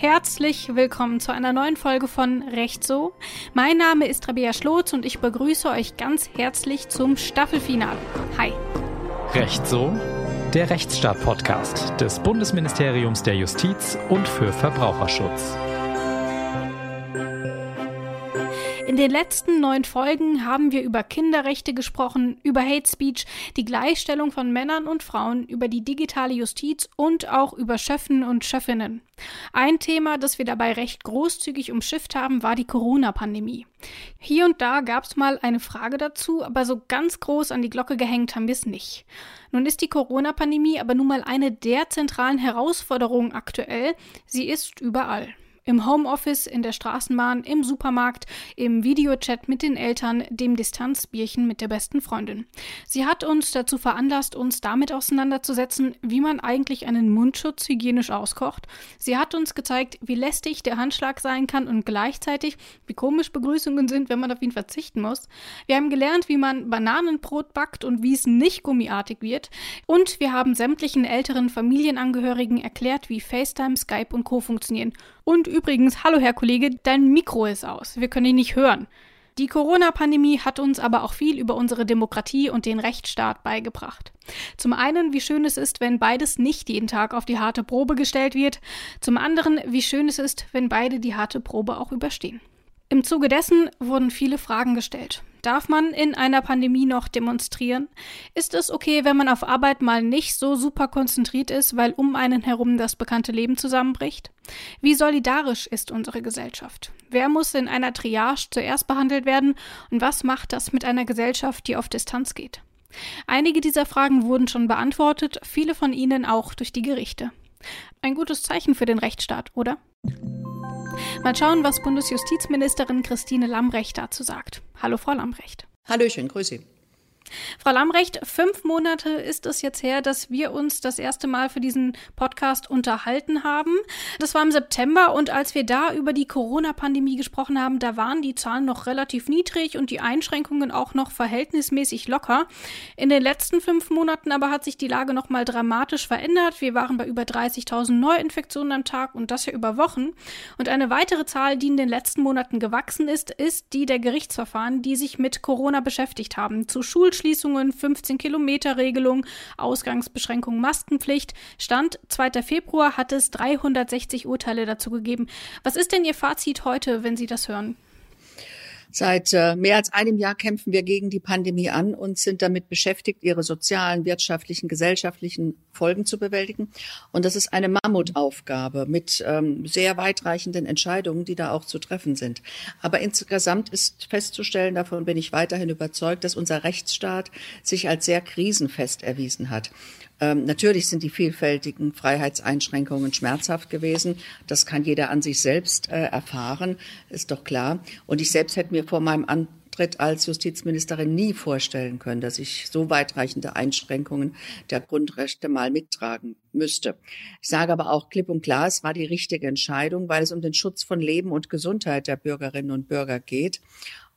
Herzlich willkommen zu einer neuen Folge von Recht so. Mein Name ist Rabea Schlotz und ich begrüße euch ganz herzlich zum Staffelfinale. Hi. Recht so, der Rechtsstaat-Podcast des Bundesministeriums der Justiz und für Verbraucherschutz. Den letzten neun Folgen haben wir über Kinderrechte gesprochen, über Hate Speech, die Gleichstellung von Männern und Frauen, über die digitale Justiz und auch über Schöffen und Schöffinnen. Ein Thema, das wir dabei recht großzügig umschifft haben, war die Corona-Pandemie. Hier und da gab es mal eine Frage dazu, aber so ganz groß an die Glocke gehängt haben wir es nicht. Nun ist die Corona-Pandemie aber nun mal eine der zentralen Herausforderungen aktuell. Sie ist überall. Im Homeoffice, in der Straßenbahn, im Supermarkt, im Videochat mit den Eltern, dem Distanzbierchen mit der besten Freundin. Sie hat uns dazu veranlasst, uns damit auseinanderzusetzen, wie man eigentlich einen Mundschutz hygienisch auskocht. Sie hat uns gezeigt, wie lästig der Handschlag sein kann und gleichzeitig, wie komisch Begrüßungen sind, wenn man auf ihn verzichten muss. Wir haben gelernt, wie man Bananenbrot backt und wie es nicht gummiartig wird. Und wir haben sämtlichen älteren Familienangehörigen erklärt, wie FaceTime, Skype und Co. funktionieren. Und übrigens, hallo Herr Kollege, dein Mikro ist aus. Wir können ihn nicht hören. Die Corona-Pandemie hat uns aber auch viel über unsere Demokratie und den Rechtsstaat beigebracht. Zum einen, wie schön es ist, wenn beides nicht jeden Tag auf die harte Probe gestellt wird. Zum anderen, wie schön es ist, wenn beide die harte Probe auch überstehen. Im Zuge dessen wurden viele Fragen gestellt. Darf man in einer Pandemie noch demonstrieren? Ist es okay, wenn man auf Arbeit mal nicht so super konzentriert ist, weil um einen herum das bekannte Leben zusammenbricht? Wie solidarisch ist unsere Gesellschaft? Wer muss in einer Triage zuerst behandelt werden und was macht das mit einer Gesellschaft, die auf Distanz geht? Einige dieser Fragen wurden schon beantwortet, viele von ihnen auch durch die Gerichte. Ein gutes Zeichen für den Rechtsstaat, oder? Mal schauen, was Bundesjustizministerin Christine Lambrecht dazu sagt. Hallo, Frau Lambrecht. Hallöchen, grüße Sie. Frau Lamrecht, fünf Monate ist es jetzt her, dass wir uns das erste Mal für diesen Podcast unterhalten haben. Das war im September und als wir da über die Corona-Pandemie gesprochen haben, da waren die Zahlen noch relativ niedrig und die Einschränkungen auch noch verhältnismäßig locker. In den letzten fünf Monaten aber hat sich die Lage noch mal dramatisch verändert. Wir waren bei über 30.000 Neuinfektionen am Tag und das ja über Wochen. Und eine weitere Zahl, die in den letzten Monaten gewachsen ist, ist die der Gerichtsverfahren, die sich mit Corona beschäftigt haben. Zu Schul Schulschließungen, 15-Kilometer-Regelung, Ausgangsbeschränkung, Maskenpflicht. Stand 2. Februar hat es 360 Urteile dazu gegeben. Was ist denn Ihr Fazit heute, wenn Sie das hören? Seit äh, mehr als einem Jahr kämpfen wir gegen die Pandemie an und sind damit beschäftigt, ihre sozialen, wirtschaftlichen, gesellschaftlichen Folgen zu bewältigen. Und das ist eine Mammutaufgabe mit ähm, sehr weitreichenden Entscheidungen, die da auch zu treffen sind. Aber insgesamt ist festzustellen, davon bin ich weiterhin überzeugt, dass unser Rechtsstaat sich als sehr krisenfest erwiesen hat. Ähm, natürlich sind die vielfältigen Freiheitseinschränkungen schmerzhaft gewesen. Das kann jeder an sich selbst äh, erfahren, ist doch klar. Und ich selbst hätte mir vor meinem Antritt als Justizministerin nie vorstellen können, dass ich so weitreichende Einschränkungen der Grundrechte mal mittragen müsste. Ich sage aber auch klipp und klar, es war die richtige Entscheidung, weil es um den Schutz von Leben und Gesundheit der Bürgerinnen und Bürger geht.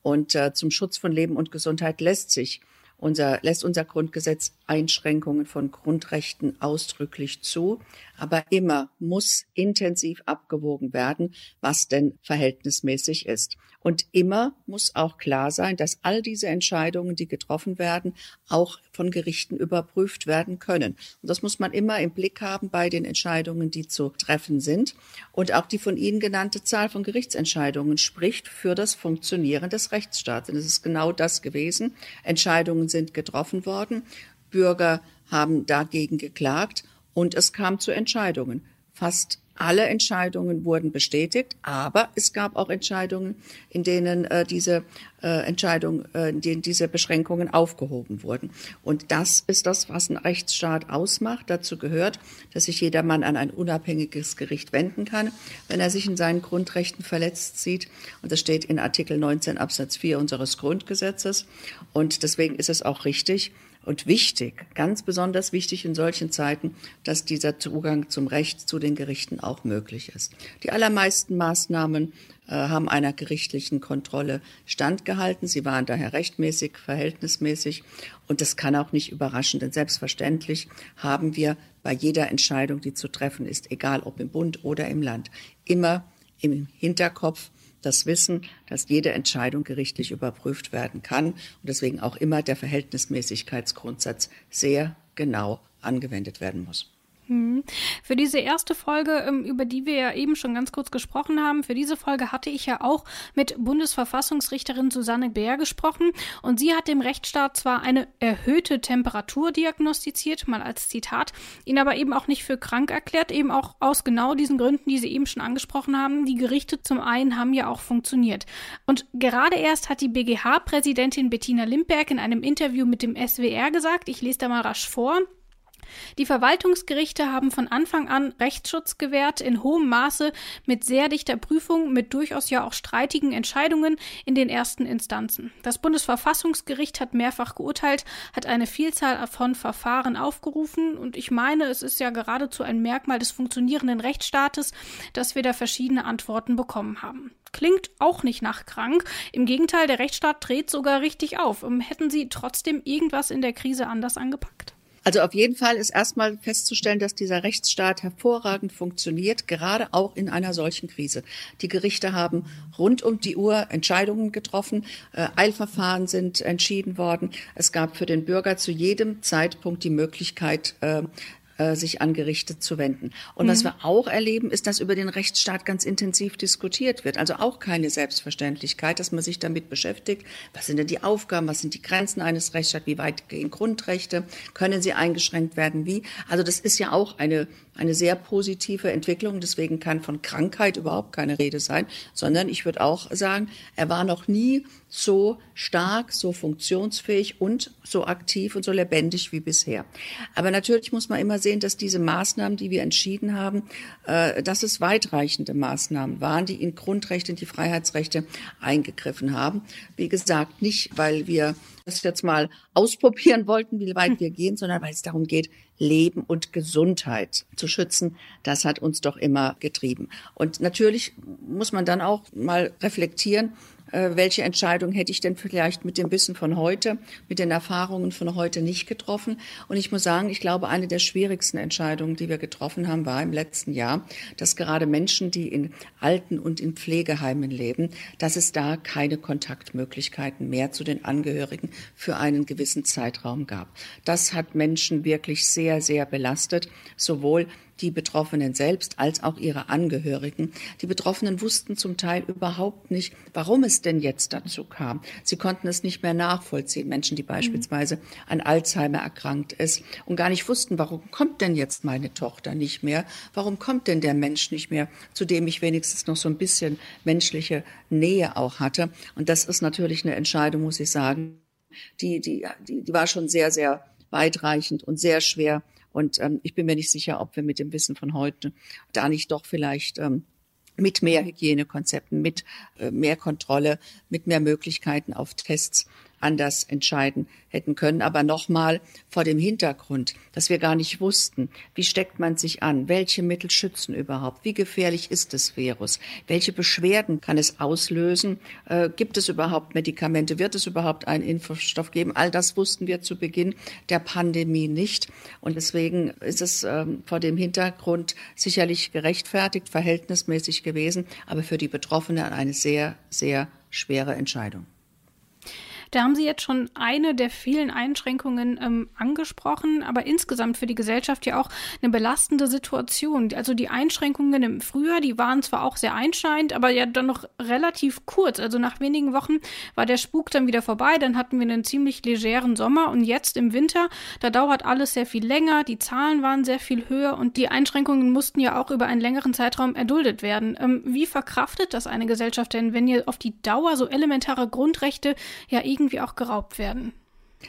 Und äh, zum Schutz von Leben und Gesundheit lässt sich unser, lässt unser Grundgesetz Einschränkungen von Grundrechten ausdrücklich zu. Aber immer muss intensiv abgewogen werden, was denn verhältnismäßig ist. Und immer muss auch klar sein, dass all diese Entscheidungen, die getroffen werden, auch von Gerichten überprüft werden können. Und das muss man immer im Blick haben bei den Entscheidungen, die zu treffen sind. Und auch die von Ihnen genannte Zahl von Gerichtsentscheidungen spricht für das Funktionieren des Rechtsstaats. Und es ist genau das gewesen. Entscheidungen sind getroffen worden. Bürger haben dagegen geklagt und es kam zu Entscheidungen. Fast alle Entscheidungen wurden bestätigt, aber es gab auch Entscheidungen, in denen äh, diese äh, Entscheidung, äh, in denen diese Beschränkungen aufgehoben wurden. Und das ist das, was ein Rechtsstaat ausmacht. Dazu gehört, dass sich jedermann an ein unabhängiges Gericht wenden kann, wenn er sich in seinen Grundrechten verletzt sieht. Und das steht in Artikel 19 Absatz 4 unseres Grundgesetzes. Und deswegen ist es auch richtig, und wichtig, ganz besonders wichtig in solchen Zeiten, dass dieser Zugang zum Recht zu den Gerichten auch möglich ist. Die allermeisten Maßnahmen äh, haben einer gerichtlichen Kontrolle standgehalten. Sie waren daher rechtmäßig, verhältnismäßig und das kann auch nicht überraschen, denn selbstverständlich haben wir bei jeder Entscheidung, die zu treffen ist, egal ob im Bund oder im Land, immer im Hinterkopf das Wissen, dass jede Entscheidung gerichtlich überprüft werden kann und deswegen auch immer der Verhältnismäßigkeitsgrundsatz sehr genau angewendet werden muss. Hm. Für diese erste Folge, ähm, über die wir ja eben schon ganz kurz gesprochen haben, für diese Folge hatte ich ja auch mit Bundesverfassungsrichterin Susanne Bär gesprochen und sie hat dem Rechtsstaat zwar eine erhöhte Temperatur diagnostiziert, mal als Zitat, ihn aber eben auch nicht für krank erklärt, eben auch aus genau diesen Gründen, die Sie eben schon angesprochen haben. Die Gerichte zum einen haben ja auch funktioniert. Und gerade erst hat die BGH-Präsidentin Bettina Limberg in einem Interview mit dem SWR gesagt, ich lese da mal rasch vor, die Verwaltungsgerichte haben von Anfang an Rechtsschutz gewährt, in hohem Maße mit sehr dichter Prüfung, mit durchaus ja auch streitigen Entscheidungen in den ersten Instanzen. Das Bundesverfassungsgericht hat mehrfach geurteilt, hat eine Vielzahl von Verfahren aufgerufen und ich meine, es ist ja geradezu ein Merkmal des funktionierenden Rechtsstaates, dass wir da verschiedene Antworten bekommen haben. Klingt auch nicht nach krank. Im Gegenteil, der Rechtsstaat dreht sogar richtig auf. Hätten Sie trotzdem irgendwas in der Krise anders angepackt? Also auf jeden Fall ist erstmal festzustellen, dass dieser Rechtsstaat hervorragend funktioniert, gerade auch in einer solchen Krise. Die Gerichte haben rund um die Uhr Entscheidungen getroffen, äh, Eilverfahren sind entschieden worden. Es gab für den Bürger zu jedem Zeitpunkt die Möglichkeit, äh, äh, sich an Gerichte zu wenden. Und mhm. was wir auch erleben, ist, dass über den Rechtsstaat ganz intensiv diskutiert wird. Also auch keine Selbstverständlichkeit, dass man sich damit beschäftigt. Was sind denn die Aufgaben? Was sind die Grenzen eines Rechtsstaats? Wie weit gehen Grundrechte? Können sie eingeschränkt werden? Wie? Also das ist ja auch eine, eine sehr positive Entwicklung. Deswegen kann von Krankheit überhaupt keine Rede sein, sondern ich würde auch sagen, er war noch nie so stark, so funktionsfähig und so aktiv und so lebendig wie bisher. Aber natürlich muss man immer sehen, dass diese Maßnahmen, die wir entschieden haben, äh, dass es weitreichende Maßnahmen waren, die in Grundrechte, in die Freiheitsrechte eingegriffen haben. Wie gesagt, nicht, weil wir das jetzt mal ausprobieren wollten, wie weit wir gehen, sondern weil es darum geht, Leben und Gesundheit zu schützen. Das hat uns doch immer getrieben. Und natürlich muss man dann auch mal reflektieren, welche Entscheidung hätte ich denn vielleicht mit dem Wissen von heute, mit den Erfahrungen von heute nicht getroffen. Und ich muss sagen, ich glaube, eine der schwierigsten Entscheidungen, die wir getroffen haben, war im letzten Jahr, dass gerade Menschen, die in Alten- und in Pflegeheimen leben, dass es da keine Kontaktmöglichkeiten mehr zu den Angehörigen für einen gewissen Zeitraum gab. Das hat Menschen wirklich sehr, sehr belastet, sowohl die Betroffenen selbst als auch ihre Angehörigen. Die Betroffenen wussten zum Teil überhaupt nicht, warum es denn jetzt dazu kam. Sie konnten es nicht mehr nachvollziehen. Menschen, die beispielsweise an Alzheimer erkrankt ist und gar nicht wussten, warum kommt denn jetzt meine Tochter nicht mehr? Warum kommt denn der Mensch nicht mehr, zu dem ich wenigstens noch so ein bisschen menschliche Nähe auch hatte? Und das ist natürlich eine Entscheidung, muss ich sagen, die, die, die, die war schon sehr, sehr weitreichend und sehr schwer und ähm, ich bin mir nicht sicher, ob wir mit dem Wissen von heute da nicht doch vielleicht ähm, mit mehr Hygienekonzepten, mit äh, mehr Kontrolle, mit mehr Möglichkeiten auf Tests anders entscheiden hätten können. Aber nochmal vor dem Hintergrund, dass wir gar nicht wussten, wie steckt man sich an, welche Mittel schützen überhaupt, wie gefährlich ist das Virus, welche Beschwerden kann es auslösen, äh, gibt es überhaupt Medikamente, wird es überhaupt einen Impfstoff geben. All das wussten wir zu Beginn der Pandemie nicht. Und deswegen ist es äh, vor dem Hintergrund sicherlich gerechtfertigt, verhältnismäßig gewesen, aber für die Betroffenen eine sehr, sehr schwere Entscheidung. Da haben Sie jetzt schon eine der vielen Einschränkungen ähm, angesprochen, aber insgesamt für die Gesellschaft ja auch eine belastende Situation. Also die Einschränkungen im Frühjahr, die waren zwar auch sehr einschneidend, aber ja dann noch relativ kurz. Also nach wenigen Wochen war der Spuk dann wieder vorbei, dann hatten wir einen ziemlich legeren Sommer und jetzt im Winter, da dauert alles sehr viel länger, die Zahlen waren sehr viel höher und die Einschränkungen mussten ja auch über einen längeren Zeitraum erduldet werden. Ähm, wie verkraftet das eine Gesellschaft denn, wenn ihr auf die Dauer so elementare Grundrechte ja irgendwie irgendwie auch geraubt werden.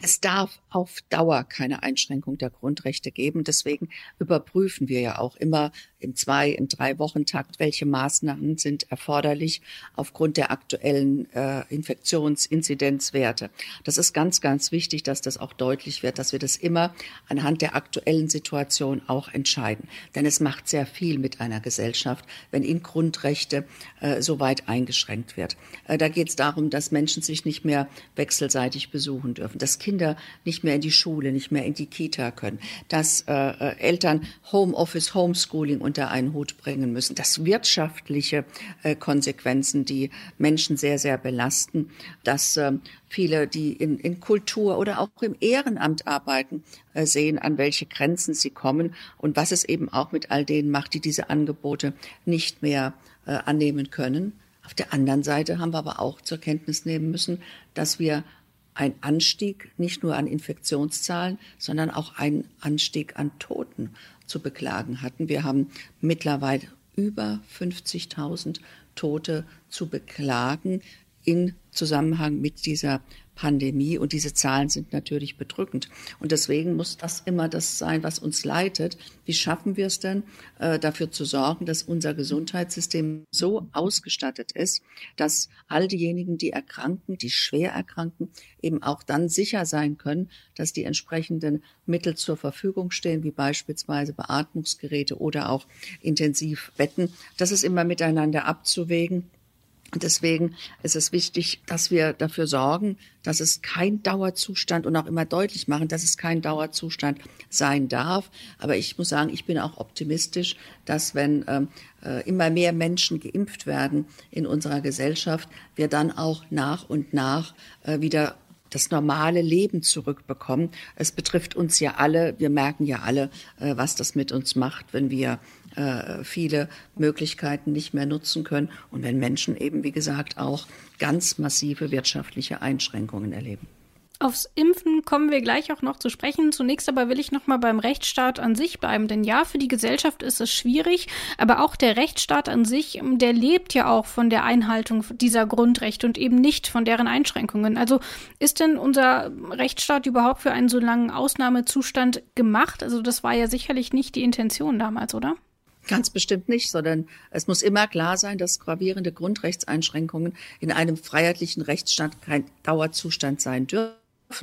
Es darf auf Dauer keine Einschränkung der Grundrechte geben. Deswegen überprüfen wir ja auch immer im zwei, im drei Wochen Takt, welche Maßnahmen sind erforderlich aufgrund der aktuellen äh, Infektionsinzidenzwerte. Das ist ganz, ganz wichtig, dass das auch deutlich wird, dass wir das immer anhand der aktuellen Situation auch entscheiden. Denn es macht sehr viel mit einer Gesellschaft, wenn in Grundrechte äh, so weit eingeschränkt wird. Äh, da geht es darum, dass Menschen sich nicht mehr wechselseitig besuchen dürfen, dass Kinder nicht mehr in die Schule, nicht mehr in die Kita können, dass äh, äh Eltern Homeoffice, Homeschooling und unter einen Hut bringen müssen. Das wirtschaftliche äh, Konsequenzen, die Menschen sehr, sehr belasten, dass äh, viele, die in, in Kultur oder auch im Ehrenamt arbeiten, äh, sehen, an welche Grenzen sie kommen und was es eben auch mit all denen macht, die diese Angebote nicht mehr äh, annehmen können. Auf der anderen Seite haben wir aber auch zur Kenntnis nehmen müssen, dass wir ein Anstieg nicht nur an Infektionszahlen, sondern auch ein Anstieg an Toten zu beklagen hatten. Wir haben mittlerweile über 50.000 Tote zu beklagen in Zusammenhang mit dieser Pandemie. Und diese Zahlen sind natürlich bedrückend. Und deswegen muss das immer das sein, was uns leitet. Wie schaffen wir es denn, äh, dafür zu sorgen, dass unser Gesundheitssystem so ausgestattet ist, dass all diejenigen, die erkranken, die schwer erkranken, eben auch dann sicher sein können, dass die entsprechenden Mittel zur Verfügung stehen, wie beispielsweise Beatmungsgeräte oder auch Intensivbetten. Das ist immer miteinander abzuwägen. Und deswegen ist es wichtig, dass wir dafür sorgen, dass es kein Dauerzustand und auch immer deutlich machen, dass es kein Dauerzustand sein darf. Aber ich muss sagen, ich bin auch optimistisch, dass wenn ähm, äh, immer mehr Menschen geimpft werden in unserer Gesellschaft, wir dann auch nach und nach äh, wieder das normale Leben zurückbekommen. Es betrifft uns ja alle. Wir merken ja alle, äh, was das mit uns macht, wenn wir äh, viele Möglichkeiten nicht mehr nutzen können und wenn Menschen eben, wie gesagt, auch ganz massive wirtschaftliche Einschränkungen erleben. Aufs Impfen kommen wir gleich auch noch zu sprechen. Zunächst aber will ich noch mal beim Rechtsstaat an sich bleiben, denn ja, für die Gesellschaft ist es schwierig, aber auch der Rechtsstaat an sich, der lebt ja auch von der Einhaltung dieser Grundrechte und eben nicht von deren Einschränkungen. Also ist denn unser Rechtsstaat überhaupt für einen so langen Ausnahmezustand gemacht? Also das war ja sicherlich nicht die Intention damals, oder? Ganz bestimmt nicht, sondern es muss immer klar sein, dass gravierende Grundrechtseinschränkungen in einem freiheitlichen Rechtsstaat kein Dauerzustand sein dürfen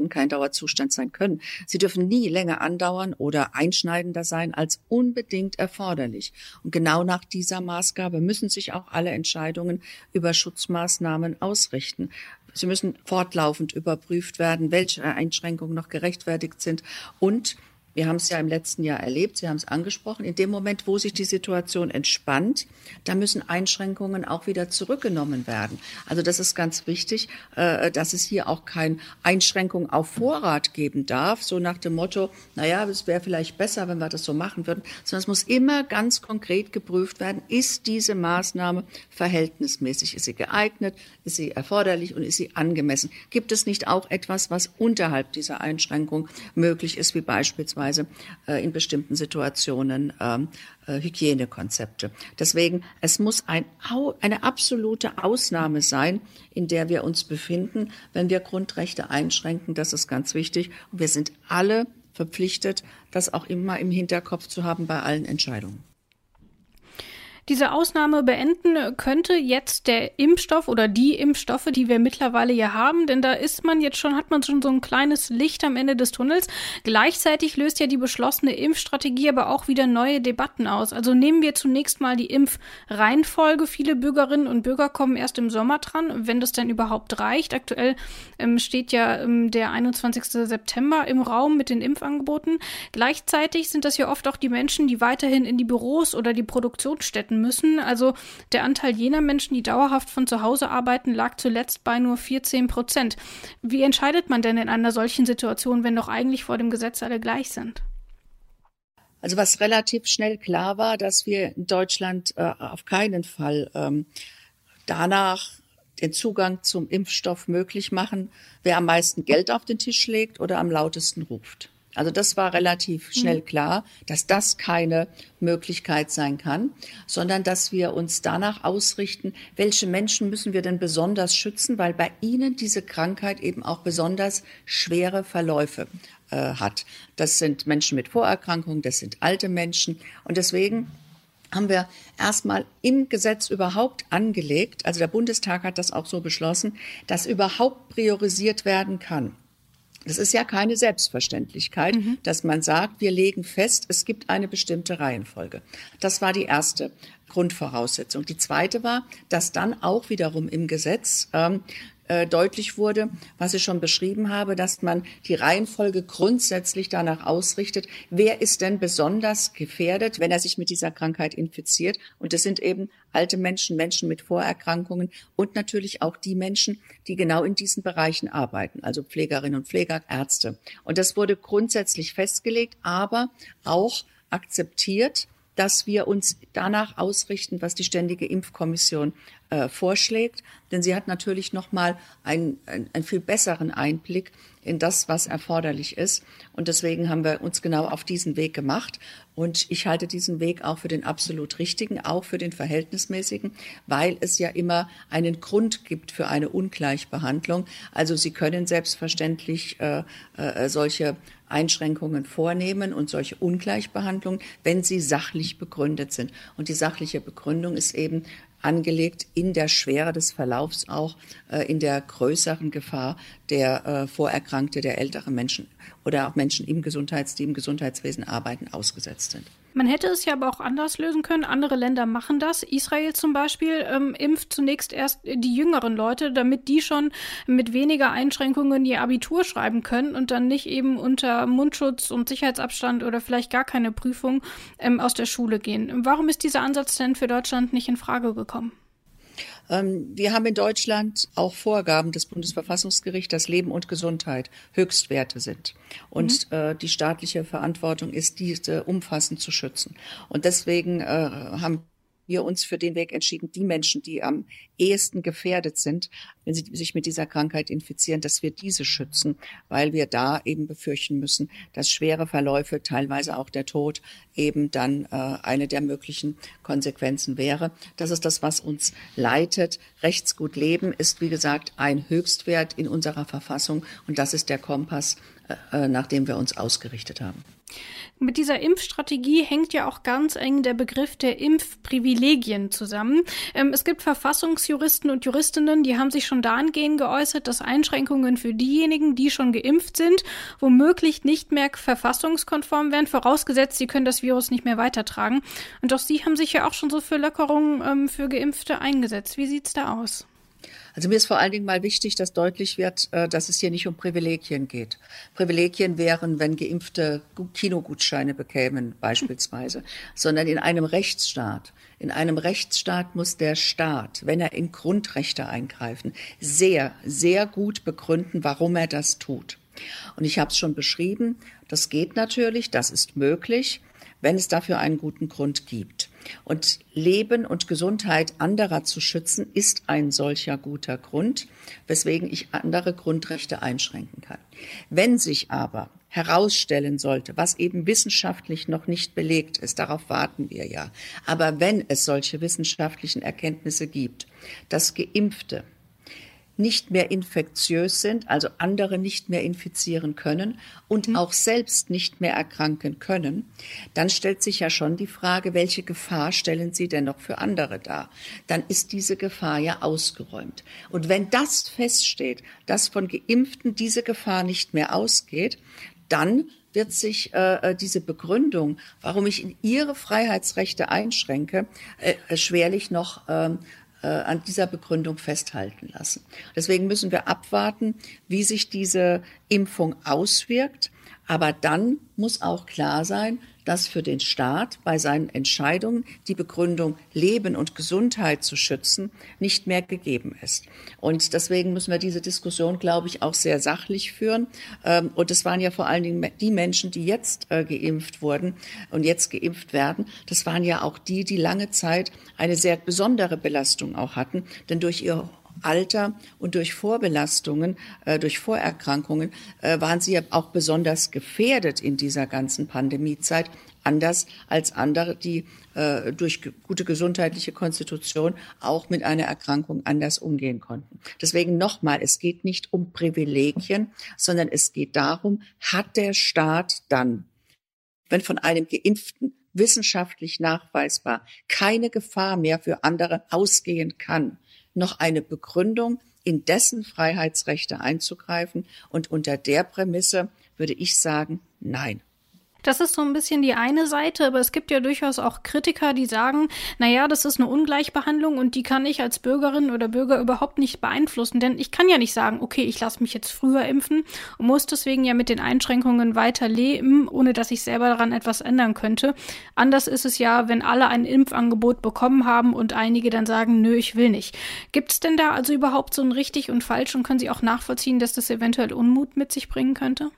kein Dauerzustand sein können. Sie dürfen nie länger andauern oder einschneidender sein als unbedingt erforderlich. Und genau nach dieser Maßgabe müssen sich auch alle Entscheidungen über Schutzmaßnahmen ausrichten. Sie müssen fortlaufend überprüft werden, welche Einschränkungen noch gerechtfertigt sind und wir haben es ja im letzten Jahr erlebt, Sie haben es angesprochen, in dem Moment, wo sich die Situation entspannt, da müssen Einschränkungen auch wieder zurückgenommen werden. Also das ist ganz wichtig, äh, dass es hier auch keine Einschränkung auf Vorrat geben darf, so nach dem Motto, naja, es wäre vielleicht besser, wenn wir das so machen würden, sondern es muss immer ganz konkret geprüft werden, ist diese Maßnahme verhältnismäßig, ist sie geeignet, ist sie erforderlich und ist sie angemessen? Gibt es nicht auch etwas, was unterhalb dieser Einschränkung möglich ist, wie beispielsweise beispielsweise äh, in bestimmten Situationen ähm, äh, Hygienekonzepte. Deswegen, es muss ein, eine absolute Ausnahme sein, in der wir uns befinden, wenn wir Grundrechte einschränken. Das ist ganz wichtig. Und wir sind alle verpflichtet, das auch immer im Hinterkopf zu haben bei allen Entscheidungen. Diese Ausnahme beenden könnte jetzt der Impfstoff oder die Impfstoffe, die wir mittlerweile ja haben, denn da ist man jetzt schon, hat man schon so ein kleines Licht am Ende des Tunnels. Gleichzeitig löst ja die beschlossene Impfstrategie aber auch wieder neue Debatten aus. Also nehmen wir zunächst mal die Impfreihenfolge. Viele Bürgerinnen und Bürger kommen erst im Sommer dran, wenn das denn überhaupt reicht. Aktuell ähm, steht ja ähm, der 21. September im Raum mit den Impfangeboten. Gleichzeitig sind das ja oft auch die Menschen, die weiterhin in die Büros oder die Produktionsstätten müssen. Also der Anteil jener Menschen, die dauerhaft von zu Hause arbeiten, lag zuletzt bei nur 14 Prozent. Wie entscheidet man denn in einer solchen Situation, wenn doch eigentlich vor dem Gesetz alle gleich sind? Also was relativ schnell klar war, dass wir in Deutschland äh, auf keinen Fall ähm, danach den Zugang zum Impfstoff möglich machen, wer am meisten Geld auf den Tisch legt oder am lautesten ruft. Also das war relativ schnell mhm. klar, dass das keine Möglichkeit sein kann, sondern dass wir uns danach ausrichten, welche Menschen müssen wir denn besonders schützen, weil bei ihnen diese Krankheit eben auch besonders schwere Verläufe äh, hat. Das sind Menschen mit Vorerkrankungen, das sind alte Menschen und deswegen haben wir erstmal im Gesetz überhaupt angelegt, also der Bundestag hat das auch so beschlossen, dass überhaupt priorisiert werden kann. Das ist ja keine Selbstverständlichkeit, mhm. dass man sagt, wir legen fest, es gibt eine bestimmte Reihenfolge. Das war die erste Grundvoraussetzung. Die zweite war, dass dann auch wiederum im Gesetz ähm, äh, deutlich wurde, was ich schon beschrieben habe, dass man die Reihenfolge grundsätzlich danach ausrichtet, wer ist denn besonders gefährdet, wenn er sich mit dieser Krankheit infiziert. Und das sind eben alte Menschen, Menschen mit Vorerkrankungen und natürlich auch die Menschen, die genau in diesen Bereichen arbeiten, also Pflegerinnen und Pfleger, Ärzte. Und das wurde grundsätzlich festgelegt, aber auch akzeptiert, dass wir uns danach ausrichten, was die Ständige Impfkommission äh, vorschlägt. Denn sie hat natürlich noch mal einen, einen, einen viel besseren Einblick in das, was erforderlich ist. Und deswegen haben wir uns genau auf diesen Weg gemacht. Und ich halte diesen Weg auch für den absolut richtigen, auch für den verhältnismäßigen, weil es ja immer einen Grund gibt für eine Ungleichbehandlung. Also Sie können selbstverständlich äh, äh, solche Einschränkungen vornehmen und solche Ungleichbehandlungen, wenn sie sachlich begründet sind. Und die sachliche Begründung ist eben angelegt in der Schwere des Verlaufs auch, äh, in der größeren Gefahr der äh, Vorerkrankte, der ältere Menschen oder auch Menschen im Gesundheits, die im Gesundheitswesen arbeiten, ausgesetzt sind. Man hätte es ja aber auch anders lösen können. Andere Länder machen das. Israel zum Beispiel ähm, impft zunächst erst die jüngeren Leute, damit die schon mit weniger Einschränkungen ihr Abitur schreiben können und dann nicht eben unter Mundschutz und Sicherheitsabstand oder vielleicht gar keine Prüfung ähm, aus der Schule gehen. Warum ist dieser Ansatz denn für Deutschland nicht in Frage gekommen? Ähm, wir haben in Deutschland auch Vorgaben des Bundesverfassungsgerichts, dass Leben und Gesundheit Höchstwerte sind. Und mhm. äh, die staatliche Verantwortung ist, diese umfassend zu schützen. Und deswegen äh, haben wir uns für den Weg entschieden, die Menschen, die am ehesten gefährdet sind, wenn sie sich mit dieser Krankheit infizieren, dass wir diese schützen, weil wir da eben befürchten müssen, dass schwere Verläufe, teilweise auch der Tod, eben dann äh, eine der möglichen Konsequenzen wäre. Das ist das, was uns leitet. Rechtsgut leben ist, wie gesagt, ein Höchstwert in unserer Verfassung und das ist der Kompass, äh, nach dem wir uns ausgerichtet haben. Mit dieser Impfstrategie hängt ja auch ganz eng der Begriff der Impfprivilegien zusammen. Ähm, es gibt Verfassungsjuristen und Juristinnen, die haben sich schon dahingehend geäußert, dass Einschränkungen für diejenigen, die schon geimpft sind, womöglich nicht mehr verfassungskonform wären, vorausgesetzt, sie können das Virus nicht mehr weitertragen. Und auch Sie haben sich ja auch schon so für Lockerungen ähm, für Geimpfte eingesetzt. Wie sieht's da aus? Also mir ist vor allen Dingen mal wichtig, dass deutlich wird, äh, dass es hier nicht um Privilegien geht. Privilegien wären, wenn Geimpfte Kinogutscheine bekämen beispielsweise, sondern in einem Rechtsstaat. In einem Rechtsstaat muss der Staat, wenn er in Grundrechte eingreifen, sehr, sehr gut begründen, warum er das tut. Und ich habe es schon beschrieben, das geht natürlich, das ist möglich, wenn es dafür einen guten Grund gibt. Und Leben und Gesundheit anderer zu schützen, ist ein solcher guter Grund, weswegen ich andere Grundrechte einschränken kann. Wenn sich aber herausstellen sollte, was eben wissenschaftlich noch nicht belegt ist, darauf warten wir ja, aber wenn es solche wissenschaftlichen Erkenntnisse gibt, dass Geimpfte nicht mehr infektiös sind, also andere nicht mehr infizieren können und mhm. auch selbst nicht mehr erkranken können, dann stellt sich ja schon die Frage, welche Gefahr stellen sie denn noch für andere dar? Dann ist diese Gefahr ja ausgeräumt. Und wenn das feststeht, dass von Geimpften diese Gefahr nicht mehr ausgeht, dann wird sich äh, äh diese Begründung, warum ich in ihre Freiheitsrechte einschränke, äh, schwerlich noch ähm, äh, an dieser Begründung festhalten lassen. Deswegen müssen wir abwarten, wie sich diese Impfung auswirkt. Aber dann muss auch klar sein, dass für den Staat bei seinen Entscheidungen die Begründung Leben und Gesundheit zu schützen nicht mehr gegeben ist. Und deswegen müssen wir diese Diskussion, glaube ich, auch sehr sachlich führen. Ähm, und es waren ja vor allen Dingen die Menschen, die jetzt äh, geimpft wurden und jetzt geimpft werden. Das waren ja auch die, die lange Zeit eine sehr besondere Belastung auch hatten, denn durch ihr Alter und durch Vorbelastungen, äh, durch Vorerkrankungen äh, waren sie ja auch besonders gefährdet in dieser ganzen Pandemiezeit, anders als andere, die äh, durch gute gesundheitliche Konstitution auch mit einer Erkrankung anders umgehen konnten. Deswegen nochmal, es geht nicht um Privilegien, sondern es geht darum, hat der Staat dann, wenn von einem Geimpften wissenschaftlich nachweisbar keine Gefahr mehr für andere ausgehen kann, noch eine Begründung, in dessen Freiheitsrechte einzugreifen. Und unter der Prämisse würde ich sagen, nein. Das ist so ein bisschen die eine Seite, aber es gibt ja durchaus auch Kritiker, die sagen, na ja, das ist eine Ungleichbehandlung und die kann ich als Bürgerin oder Bürger überhaupt nicht beeinflussen, denn ich kann ja nicht sagen, okay, ich lasse mich jetzt früher impfen und muss deswegen ja mit den Einschränkungen weiter leben, ohne dass ich selber daran etwas ändern könnte. Anders ist es ja, wenn alle ein Impfangebot bekommen haben und einige dann sagen, nö, ich will nicht. Gibt es denn da also überhaupt so ein richtig und falsch und können Sie auch nachvollziehen, dass das eventuell Unmut mit sich bringen könnte?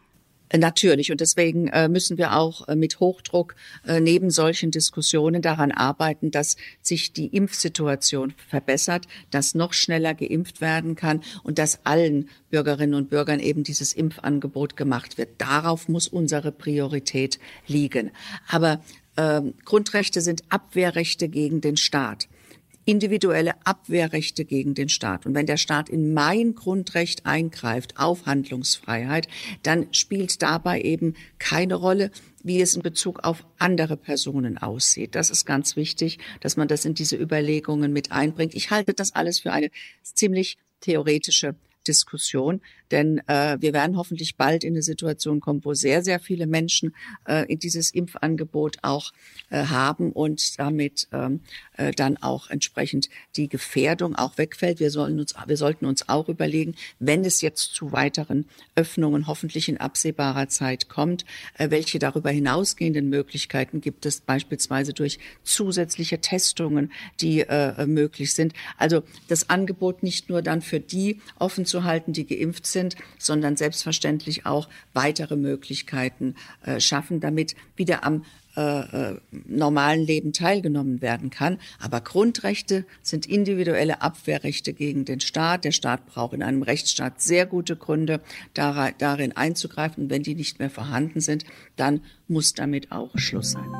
Natürlich. Und deswegen äh, müssen wir auch äh, mit Hochdruck äh, neben solchen Diskussionen daran arbeiten, dass sich die Impfsituation verbessert, dass noch schneller geimpft werden kann und dass allen Bürgerinnen und Bürgern eben dieses Impfangebot gemacht wird. Darauf muss unsere Priorität liegen. Aber ähm, Grundrechte sind Abwehrrechte gegen den Staat individuelle Abwehrrechte gegen den Staat. Und wenn der Staat in mein Grundrecht eingreift auf Handlungsfreiheit, dann spielt dabei eben keine Rolle, wie es in Bezug auf andere Personen aussieht. Das ist ganz wichtig, dass man das in diese Überlegungen mit einbringt. Ich halte das alles für eine ziemlich theoretische Diskussion, denn äh, wir werden hoffentlich bald in eine Situation kommen, wo sehr, sehr viele Menschen äh, dieses Impfangebot auch äh, haben und damit ähm, äh, dann auch entsprechend die Gefährdung auch wegfällt. Wir, sollen uns, wir sollten uns auch überlegen, wenn es jetzt zu weiteren Öffnungen hoffentlich in absehbarer Zeit kommt, äh, welche darüber hinausgehenden Möglichkeiten gibt es beispielsweise durch zusätzliche Testungen, die äh, möglich sind. Also das Angebot nicht nur dann für die offen zu halten, die geimpft sind, sondern selbstverständlich auch weitere Möglichkeiten äh, schaffen, damit wieder am äh, äh, normalen Leben teilgenommen werden kann. Aber Grundrechte sind individuelle Abwehrrechte gegen den Staat. Der Staat braucht in einem Rechtsstaat sehr gute Gründe, darin einzugreifen. Und wenn die nicht mehr vorhanden sind, dann muss damit auch Schluss sein.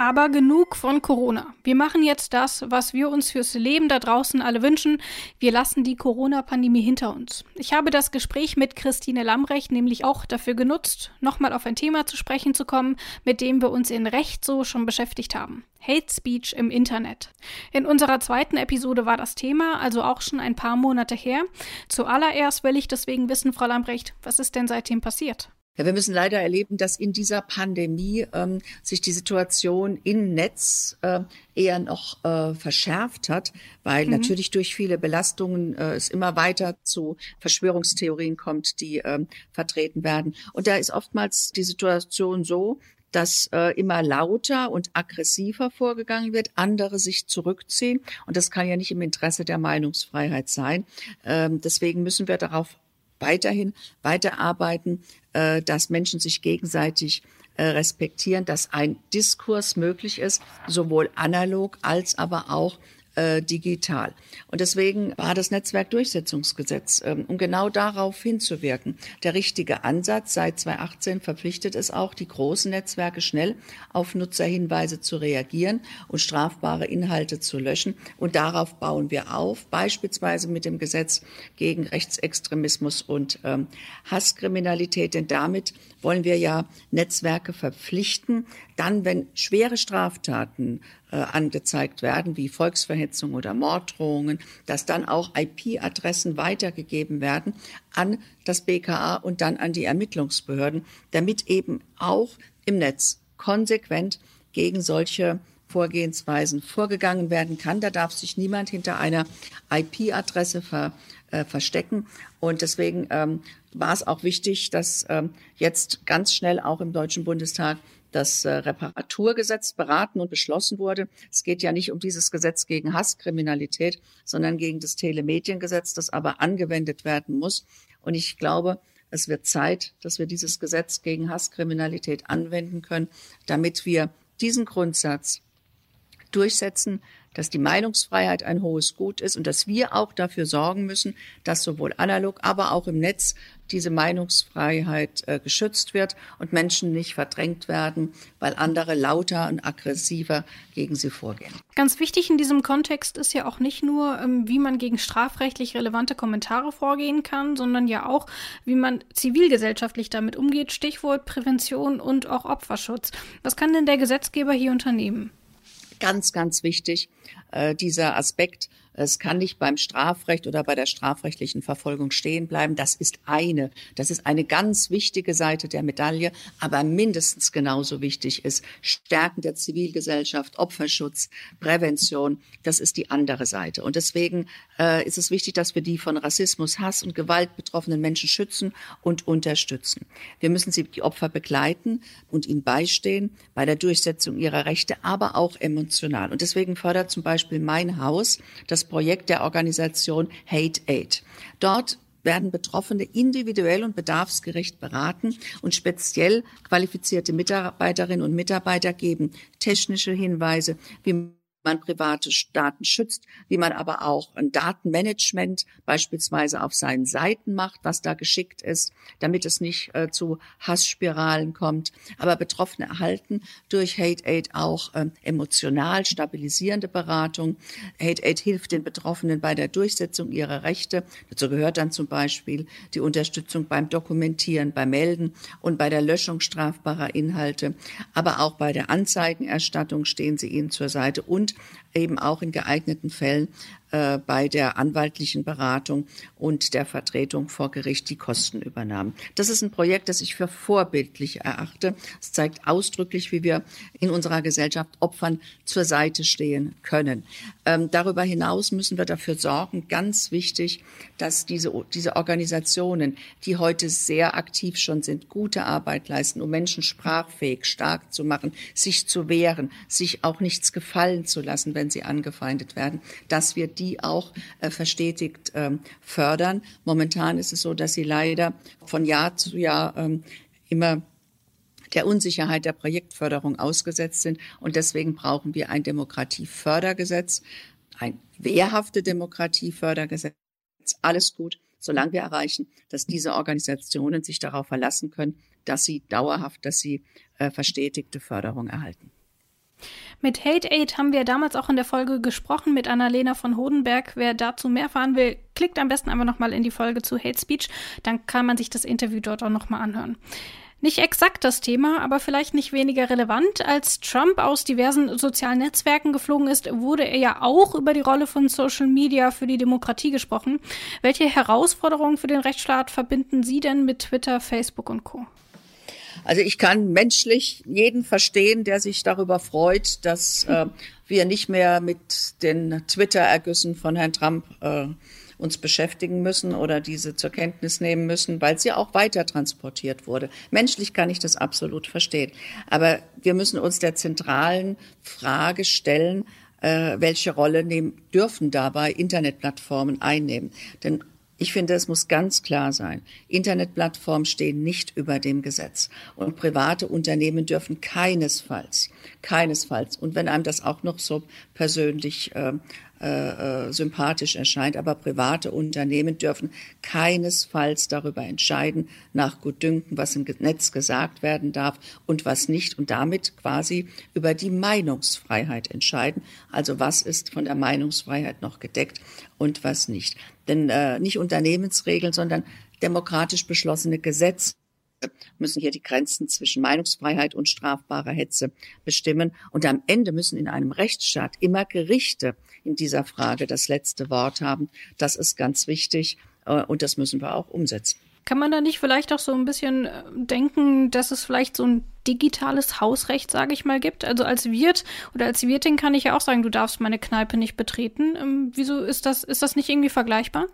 Aber genug von Corona. Wir machen jetzt das, was wir uns fürs Leben da draußen alle wünschen. Wir lassen die Corona-Pandemie hinter uns. Ich habe das Gespräch mit Christine Lambrecht nämlich auch dafür genutzt, nochmal auf ein Thema zu sprechen zu kommen, mit dem wir uns in Recht so schon beschäftigt haben. Hate Speech im Internet. In unserer zweiten Episode war das Thema, also auch schon ein paar Monate her. Zuallererst will ich deswegen wissen, Frau Lambrecht, was ist denn seitdem passiert? Ja, wir müssen leider erleben, dass in dieser Pandemie ähm, sich die Situation im Netz äh, eher noch äh, verschärft hat, weil mhm. natürlich durch viele Belastungen äh, es immer weiter zu Verschwörungstheorien kommt, die ähm, vertreten werden. Und da ist oftmals die Situation so, dass äh, immer lauter und aggressiver vorgegangen wird, andere sich zurückziehen. Und das kann ja nicht im Interesse der Meinungsfreiheit sein. Ähm, deswegen müssen wir darauf weiterhin weiterarbeiten, äh, dass Menschen sich gegenseitig äh, respektieren, dass ein Diskurs möglich ist, sowohl analog als aber auch äh, digital. Und deswegen war das Netzwerkdurchsetzungsgesetz, ähm, um genau darauf hinzuwirken, der richtige Ansatz. Seit 2018 verpflichtet es auch, die großen Netzwerke schnell auf Nutzerhinweise zu reagieren und strafbare Inhalte zu löschen. Und darauf bauen wir auf, beispielsweise mit dem Gesetz gegen Rechtsextremismus und ähm, Hasskriminalität. Denn damit wollen wir ja Netzwerke verpflichten, dann, wenn schwere Straftaten äh, angezeigt werden, wie Volksverhetzung oder Morddrohungen, dass dann auch IP-Adressen weitergegeben werden an das BKA und dann an die Ermittlungsbehörden, damit eben auch im Netz konsequent gegen solche Vorgehensweisen vorgegangen werden kann. Da darf sich niemand hinter einer IP-Adresse ver, äh, verstecken. Und deswegen ähm, war es auch wichtig, dass ähm, jetzt ganz schnell auch im Deutschen Bundestag das äh, Reparaturgesetz beraten und beschlossen wurde. Es geht ja nicht um dieses Gesetz gegen Hasskriminalität, sondern gegen das Telemediengesetz, das aber angewendet werden muss. Und ich glaube, es wird Zeit, dass wir dieses Gesetz gegen Hasskriminalität anwenden können, damit wir diesen Grundsatz durchsetzen, dass die Meinungsfreiheit ein hohes Gut ist und dass wir auch dafür sorgen müssen, dass sowohl analog, aber auch im Netz diese Meinungsfreiheit äh, geschützt wird und Menschen nicht verdrängt werden, weil andere lauter und aggressiver gegen sie vorgehen. Ganz wichtig in diesem Kontext ist ja auch nicht nur, ähm, wie man gegen strafrechtlich relevante Kommentare vorgehen kann, sondern ja auch, wie man zivilgesellschaftlich damit umgeht. Stichwort Prävention und auch Opferschutz. Was kann denn der Gesetzgeber hier unternehmen? Ganz, ganz wichtig, äh, dieser Aspekt es kann nicht beim Strafrecht oder bei der strafrechtlichen Verfolgung stehen bleiben. Das ist eine, das ist eine ganz wichtige Seite der Medaille, aber mindestens genauso wichtig ist Stärken der Zivilgesellschaft, Opferschutz, Prävention. Das ist die andere Seite. Und deswegen äh, ist es wichtig, dass wir die von Rassismus, Hass und Gewalt betroffenen Menschen schützen und unterstützen. Wir müssen sie, die Opfer begleiten und ihnen beistehen bei der Durchsetzung ihrer Rechte, aber auch emotional. Und deswegen fördert zum Beispiel mein Haus das Projekt der Organisation Hate Aid. Dort werden Betroffene individuell und bedarfsgerecht beraten und speziell qualifizierte Mitarbeiterinnen und Mitarbeiter geben technische Hinweise, wie man private Daten schützt, wie man aber auch ein Datenmanagement beispielsweise auf seinen Seiten macht, was da geschickt ist, damit es nicht äh, zu Hassspiralen kommt. Aber Betroffene erhalten durch Hate Aid auch äh, emotional stabilisierende Beratung. Hate Aid hilft den Betroffenen bei der Durchsetzung ihrer Rechte. Dazu gehört dann zum Beispiel die Unterstützung beim Dokumentieren, beim Melden und bei der Löschung strafbarer Inhalte. Aber auch bei der Anzeigenerstattung stehen sie ihnen zur Seite und eben auch in geeigneten Fällen äh, bei der anwaltlichen Beratung und der Vertretung vor Gericht die Kosten übernahmen. Das ist ein Projekt, das ich für vorbildlich erachte. Es zeigt ausdrücklich, wie wir in unserer Gesellschaft Opfern zur Seite stehen können. Ähm, darüber hinaus müssen wir dafür sorgen, ganz wichtig, dass diese, diese Organisationen, die heute sehr aktiv schon sind, gute Arbeit leisten, um Menschen sprachfähig, stark zu machen, sich zu wehren, sich auch nichts gefallen zu lassen, wenn sie angefeindet werden, dass wir die auch äh, verstetigt ähm, fördern. Momentan ist es so, dass sie leider von Jahr zu Jahr ähm, immer der Unsicherheit der Projektförderung ausgesetzt sind. Und deswegen brauchen wir ein Demokratiefördergesetz, ein wehrhafte Demokratiefördergesetz. Alles gut, solange wir erreichen, dass diese Organisationen sich darauf verlassen können, dass sie dauerhaft, dass sie äh, verstetigte Förderung erhalten. Mit Hate Aid haben wir damals auch in der Folge gesprochen mit Annalena von Hodenberg. Wer dazu mehr erfahren will, klickt am besten einfach nochmal in die Folge zu Hate Speech. Dann kann man sich das Interview dort auch nochmal anhören. Nicht exakt das Thema, aber vielleicht nicht weniger relevant. Als Trump aus diversen sozialen Netzwerken geflogen ist, wurde er ja auch über die Rolle von Social Media für die Demokratie gesprochen. Welche Herausforderungen für den Rechtsstaat verbinden Sie denn mit Twitter, Facebook und Co? Also ich kann menschlich jeden verstehen, der sich darüber freut, dass äh, wir nicht mehr mit den Twitter-Ergüssen von Herrn Trump äh, uns beschäftigen müssen oder diese zur Kenntnis nehmen müssen, weil sie auch weiter transportiert wurde. Menschlich kann ich das absolut verstehen. Aber wir müssen uns der zentralen Frage stellen, äh, welche Rolle nehmen, dürfen dabei Internetplattformen einnehmen. Denn ich finde, es muss ganz klar sein, Internetplattformen stehen nicht über dem Gesetz und private Unternehmen dürfen keinesfalls, keinesfalls, und wenn einem das auch noch so persönlich äh, äh, äh, sympathisch erscheint. Aber private Unternehmen dürfen keinesfalls darüber entscheiden, nach Gutdünken, was im Netz gesagt werden darf und was nicht und damit quasi über die Meinungsfreiheit entscheiden. Also was ist von der Meinungsfreiheit noch gedeckt und was nicht. Denn äh, nicht Unternehmensregeln, sondern demokratisch beschlossene Gesetze müssen hier die Grenzen zwischen Meinungsfreiheit und strafbarer Hetze bestimmen. Und am Ende müssen in einem Rechtsstaat immer Gerichte in dieser Frage das letzte Wort haben. Das ist ganz wichtig äh, und das müssen wir auch umsetzen. Kann man da nicht vielleicht auch so ein bisschen äh, denken, dass es vielleicht so ein digitales Hausrecht, sage ich mal, gibt? Also als Wirt oder als Wirtin kann ich ja auch sagen, du darfst meine Kneipe nicht betreten. Ähm, wieso ist das, ist das nicht irgendwie vergleichbar?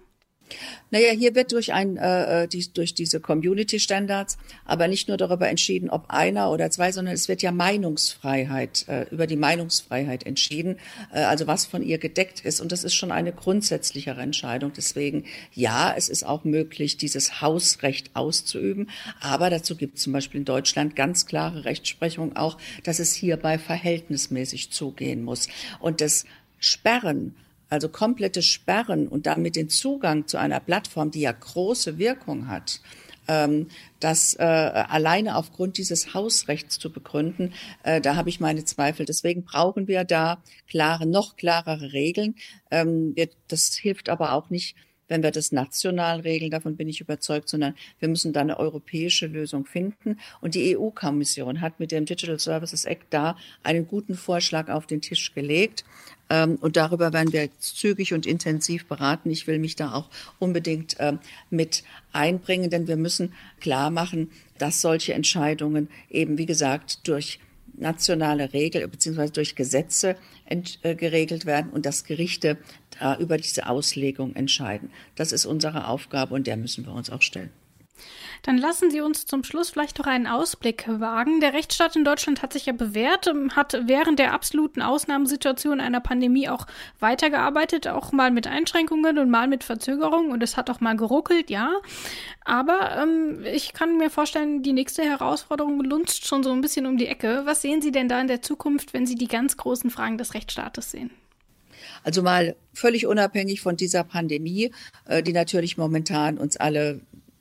Naja, hier wird durch ein äh, äh, die, durch diese Community Standards, aber nicht nur darüber entschieden, ob einer oder zwei, sondern es wird ja Meinungsfreiheit äh, über die Meinungsfreiheit entschieden, äh, also was von ihr gedeckt ist. Und das ist schon eine grundsätzlichere Entscheidung. Deswegen ja, es ist auch möglich, dieses Hausrecht auszuüben, aber dazu gibt es zum Beispiel in Deutschland ganz klare Rechtsprechung auch, dass es hierbei verhältnismäßig zugehen muss. Und das Sperren also komplette Sperren und damit den Zugang zu einer Plattform, die ja große Wirkung hat, ähm, das äh, alleine aufgrund dieses Hausrechts zu begründen, äh, da habe ich meine Zweifel. Deswegen brauchen wir da klare, noch klarere Regeln. Ähm, wir, das hilft aber auch nicht, wenn wir das national regeln, davon bin ich überzeugt, sondern wir müssen da eine europäische Lösung finden. Und die EU-Kommission hat mit dem Digital Services Act da einen guten Vorschlag auf den Tisch gelegt. Ähm, und darüber werden wir zügig und intensiv beraten. Ich will mich da auch unbedingt ähm, mit einbringen, denn wir müssen klar machen, dass solche Entscheidungen eben, wie gesagt, durch nationale Regel bzw. durch Gesetze äh, geregelt werden und dass Gerichte über diese Auslegung entscheiden. Das ist unsere Aufgabe und der müssen wir uns auch stellen. Dann lassen Sie uns zum Schluss vielleicht noch einen Ausblick wagen. Der Rechtsstaat in Deutschland hat sich ja bewährt, ähm, hat während der absoluten Ausnahmesituation einer Pandemie auch weitergearbeitet, auch mal mit Einschränkungen und mal mit Verzögerungen und es hat auch mal geruckelt, ja. Aber ähm, ich kann mir vorstellen, die nächste Herausforderung lunzt schon so ein bisschen um die Ecke. Was sehen Sie denn da in der Zukunft, wenn Sie die ganz großen Fragen des Rechtsstaates sehen? Also mal völlig unabhängig von dieser Pandemie, äh, die natürlich momentan uns alle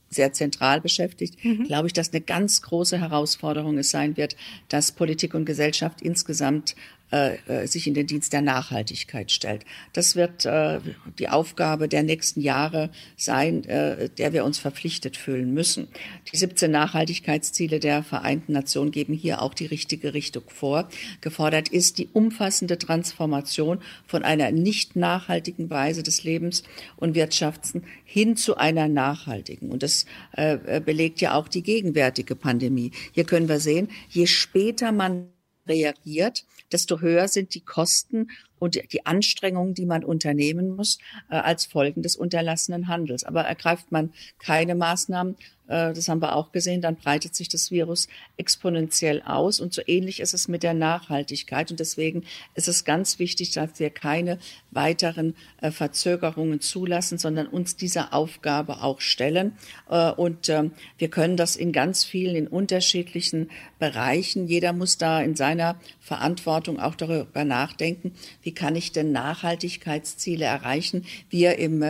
sehr zentral beschäftigt, mhm. glaube ich, dass eine ganz große Herausforderung es sein wird, dass Politik und Gesellschaft insgesamt äh, äh, sich in den Dienst der Nachhaltigkeit stellt. Das wird äh, die Aufgabe der nächsten Jahre sein, äh, der wir uns verpflichtet fühlen müssen. Die 17 Nachhaltigkeitsziele der Vereinten Nationen geben hier auch die richtige Richtung vor. Gefordert ist die umfassende Transformation von einer nicht nachhaltigen Weise des Lebens und Wirtschaften hin zu einer nachhaltigen. Und das äh, belegt ja auch die gegenwärtige Pandemie. Hier können wir sehen, je später man reagiert, desto höher sind die Kosten und die Anstrengungen, die man unternehmen muss äh, als Folgen des unterlassenen Handels. Aber ergreift man keine Maßnahmen, äh, das haben wir auch gesehen, dann breitet sich das Virus exponentiell aus. Und so ähnlich ist es mit der Nachhaltigkeit. Und deswegen ist es ganz wichtig, dass wir keine weiteren äh, Verzögerungen zulassen, sondern uns dieser Aufgabe auch stellen. Äh, und ähm, wir können das in ganz vielen, in unterschiedlichen Bereichen. Jeder muss da in seiner Verantwortung auch darüber nachdenken, wie kann ich denn Nachhaltigkeitsziele erreichen. Wir im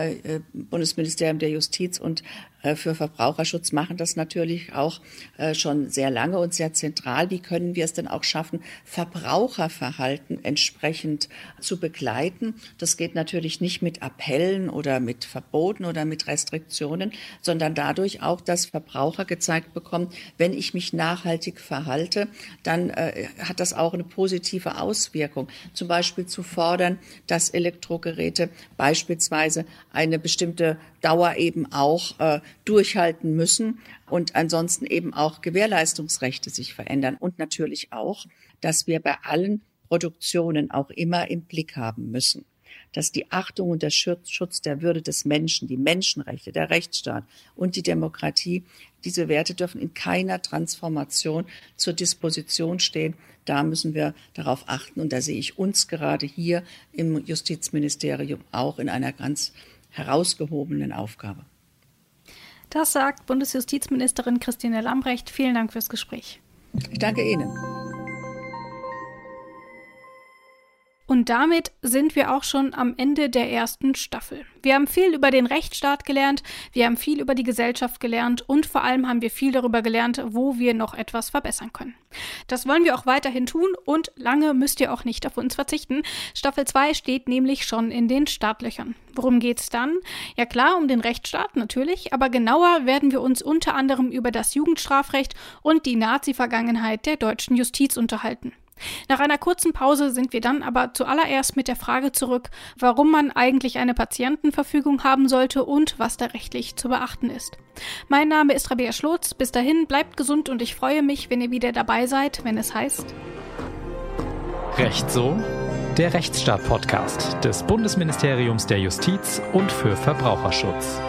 Bundesministerium der Justiz und äh, für Verbraucherschutz machen das natürlich auch äh, schon sehr lange und sehr zentral. Wie können wir es denn auch schaffen, Verbraucherverhalten entsprechend zu begleiten? Das geht natürlich nicht mit Appellen oder mit Verboten oder mit Restriktionen, sondern dadurch auch, dass Verbraucher gezeigt bekommen, wenn ich mich nachhaltig verhalte, dann äh, hat das auch eine positive Auswirkung. Zum Beispiel zu fordern, dass Elektrogeräte beispielsweise eine bestimmte Dauer eben auch äh, durchhalten müssen und ansonsten eben auch Gewährleistungsrechte sich verändern und natürlich auch, dass wir bei allen Produktionen auch immer im Blick haben müssen, dass die Achtung und der Schutz der Würde des Menschen, die Menschenrechte, der Rechtsstaat und die Demokratie, diese Werte dürfen in keiner Transformation zur Disposition stehen. Da müssen wir darauf achten und da sehe ich uns gerade hier im Justizministerium auch in einer ganz herausgehobenen Aufgabe. Das sagt Bundesjustizministerin Christine Lambrecht. Vielen Dank fürs Gespräch. Ich danke Ihnen. Und damit sind wir auch schon am Ende der ersten Staffel. Wir haben viel über den Rechtsstaat gelernt, wir haben viel über die Gesellschaft gelernt und vor allem haben wir viel darüber gelernt, wo wir noch etwas verbessern können. Das wollen wir auch weiterhin tun und lange müsst ihr auch nicht auf uns verzichten. Staffel 2 steht nämlich schon in den Startlöchern. Worum geht's dann? Ja klar, um den Rechtsstaat natürlich, aber genauer werden wir uns unter anderem über das Jugendstrafrecht und die Nazi-Vergangenheit der deutschen Justiz unterhalten. Nach einer kurzen Pause sind wir dann aber zuallererst mit der Frage zurück, warum man eigentlich eine Patientenverfügung haben sollte und was da rechtlich zu beachten ist. Mein Name ist Rabea Schlotz. Bis dahin bleibt gesund und ich freue mich, wenn ihr wieder dabei seid, wenn es heißt Recht so, Der Rechtsstaat Podcast des Bundesministeriums der Justiz und für Verbraucherschutz.